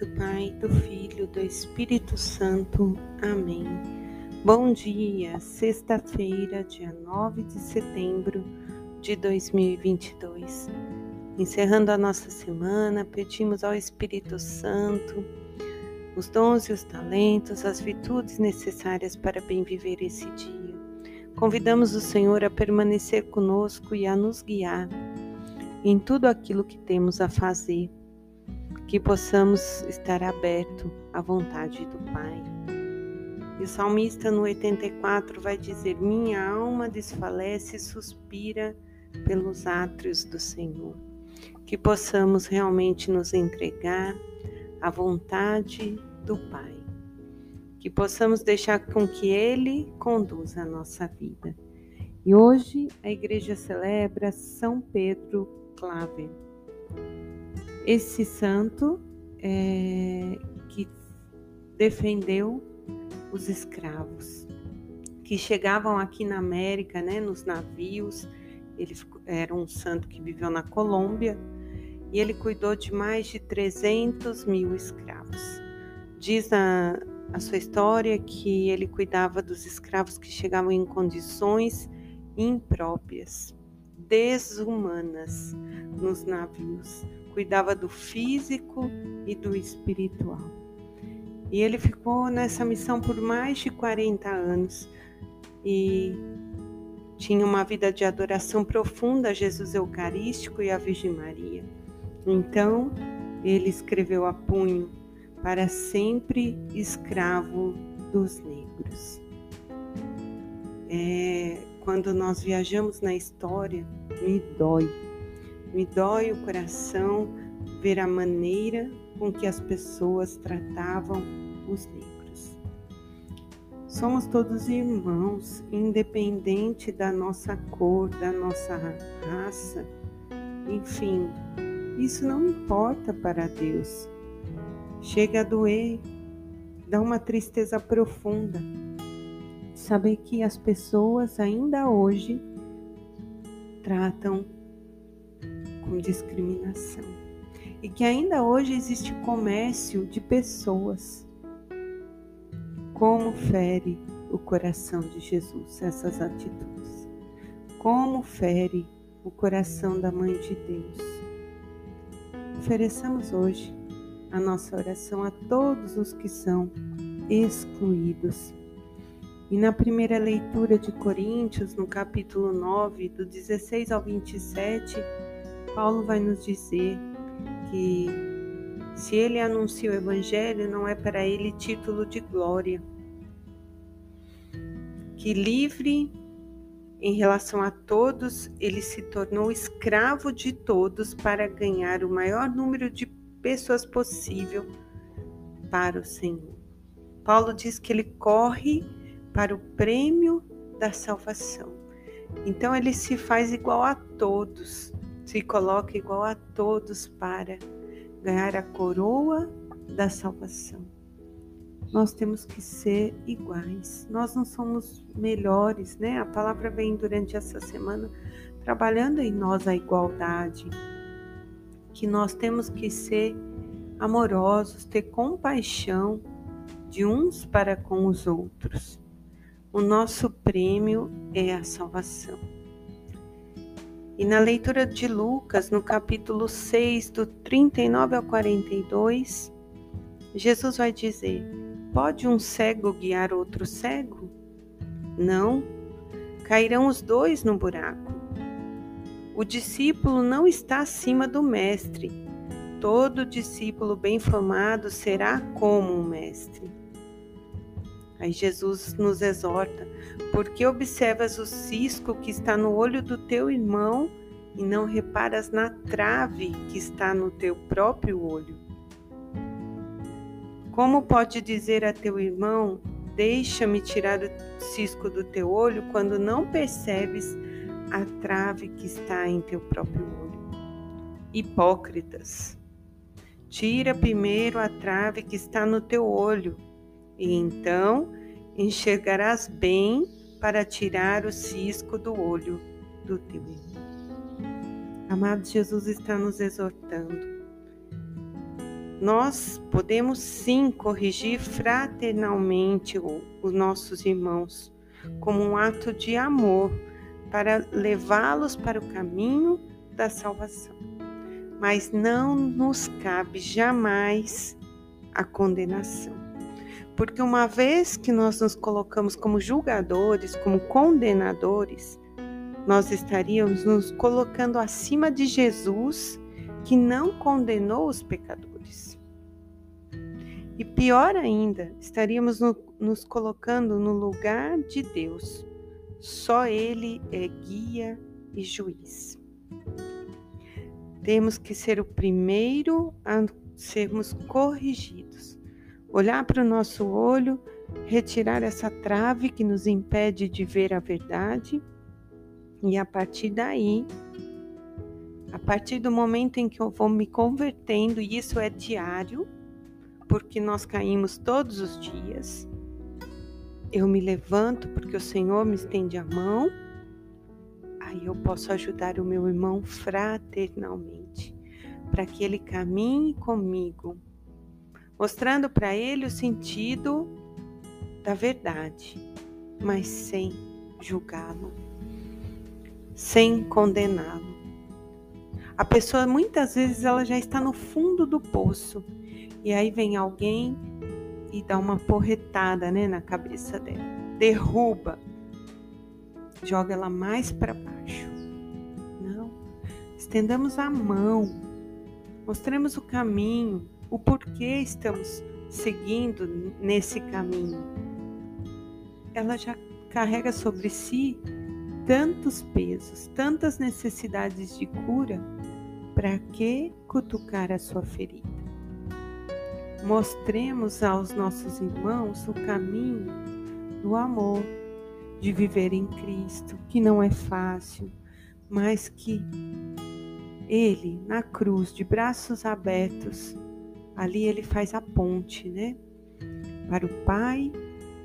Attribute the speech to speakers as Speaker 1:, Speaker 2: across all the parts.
Speaker 1: do Pai, do Filho, do Espírito Santo. Amém. Bom dia, sexta-feira, dia 9 de setembro de 2022. Encerrando a nossa semana, pedimos ao Espírito Santo os dons e os talentos, as virtudes necessárias para bem viver esse dia. Convidamos o Senhor a permanecer conosco e a nos guiar em tudo aquilo que temos a fazer que possamos estar aberto à vontade do Pai. E o salmista no 84 vai dizer: Minha alma desfalece e suspira pelos átrios do Senhor. Que possamos realmente nos entregar à vontade do Pai. Que possamos deixar com que Ele conduza a nossa vida. E hoje a igreja celebra São Pedro Claver. Esse santo é, que defendeu os escravos que chegavam aqui na América, né, nos navios. Ele era um santo que viveu na Colômbia e ele cuidou de mais de 300 mil escravos. Diz a, a sua história que ele cuidava dos escravos que chegavam em condições impróprias, desumanas nos navios cuidava do físico e do espiritual. E ele ficou nessa missão por mais de 40 anos e tinha uma vida de adoração profunda a Jesus Eucarístico e a Virgem Maria. Então, ele escreveu a punho para sempre escravo dos negros. É, quando nós viajamos na história, me dói me dói o coração ver a maneira com que as pessoas tratavam os negros. Somos todos irmãos, independente da nossa cor, da nossa raça, enfim, isso não importa para Deus. Chega a doer, dá uma tristeza profunda. Saber que as pessoas ainda hoje tratam com discriminação e que ainda hoje existe comércio de pessoas. Como fere o coração de Jesus essas atitudes? Como fere o coração da Mãe de Deus? Ofereçamos hoje a nossa oração a todos os que são excluídos. E na primeira leitura de Coríntios, no capítulo 9, do 16 ao 27, Paulo vai nos dizer que se ele anuncia o Evangelho, não é para ele título de glória. Que livre em relação a todos, ele se tornou escravo de todos para ganhar o maior número de pessoas possível para o Senhor. Paulo diz que ele corre para o prêmio da salvação. Então ele se faz igual a todos se coloca igual a todos para ganhar a coroa da salvação. Nós temos que ser iguais. Nós não somos melhores, né? A palavra vem durante essa semana trabalhando em nós a igualdade, que nós temos que ser amorosos, ter compaixão de uns para com os outros. O nosso prêmio é a salvação. E na leitura de Lucas, no capítulo 6, do 39 ao 42, Jesus vai dizer: Pode um cego guiar outro cego? Não, cairão os dois no buraco. O discípulo não está acima do mestre. Todo discípulo bem formado será como um mestre. Aí Jesus nos exorta: porque observas o cisco que está no olho do teu irmão e não reparas na trave que está no teu próprio olho? Como pode dizer a teu irmão: Deixa-me tirar o cisco do teu olho, quando não percebes a trave que está em teu próprio olho? Hipócritas, tira primeiro a trave que está no teu olho e então enxergarás bem para tirar o cisco do olho do teu irmão. Amado Jesus está nos exortando nós podemos sim corrigir fraternalmente os nossos irmãos, como um ato de amor, para levá-los para o caminho da salvação. Mas não nos cabe jamais a condenação. Porque uma vez que nós nos colocamos como julgadores, como condenadores, nós estaríamos nos colocando acima de Jesus, que não condenou os pecadores. E pior ainda, estaríamos no, nos colocando no lugar de Deus. Só Ele é guia e juiz. Temos que ser o primeiro a sermos corrigidos. Olhar para o nosso olho, retirar essa trave que nos impede de ver a verdade e a partir daí, a partir do momento em que eu vou me convertendo, e isso é diário, porque nós caímos todos os dias. Eu me levanto porque o Senhor me estende a mão. Aí eu posso ajudar o meu irmão fraternalmente, para que ele caminhe comigo, mostrando para ele o sentido da verdade, mas sem julgá-lo, sem condená-lo. A pessoa muitas vezes ela já está no fundo do poço e aí vem alguém e dá uma porretada, né, na cabeça dela. Derruba. Joga ela mais para baixo. Não. Estendamos a mão. Mostremos o caminho, o porquê estamos seguindo nesse caminho. Ela já carrega sobre si tantos pesos, tantas necessidades de cura, para que cutucar a sua ferida? mostremos aos nossos irmãos o caminho do amor, de viver em Cristo, que não é fácil, mas que Ele, na cruz, de braços abertos, ali ele faz a ponte, né? Para o Pai,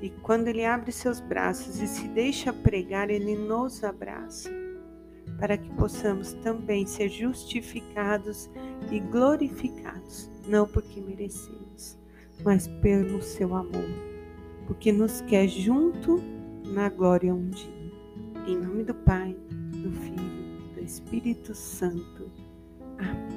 Speaker 1: e quando ele abre seus braços e se deixa pregar, ele nos abraça, para que possamos também ser justificados e glorificados, não porque merecemos, mas pelo seu amor, porque nos quer junto na glória um dia. Em nome do Pai, do Filho, do Espírito Santo. Amém.